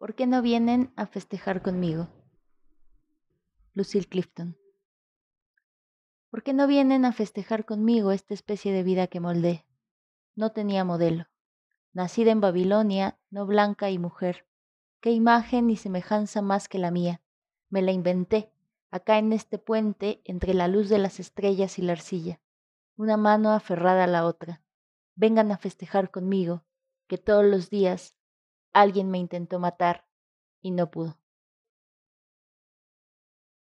¿Por qué no vienen a festejar conmigo? Lucille Clifton. ¿Por qué no vienen a festejar conmigo esta especie de vida que moldé? No tenía modelo. Nacida en Babilonia, no blanca y mujer. Qué imagen y semejanza más que la mía. Me la inventé, acá en este puente entre la luz de las estrellas y la arcilla. Una mano aferrada a la otra. Vengan a festejar conmigo, que todos los días alguien me intentó matar y no pudo.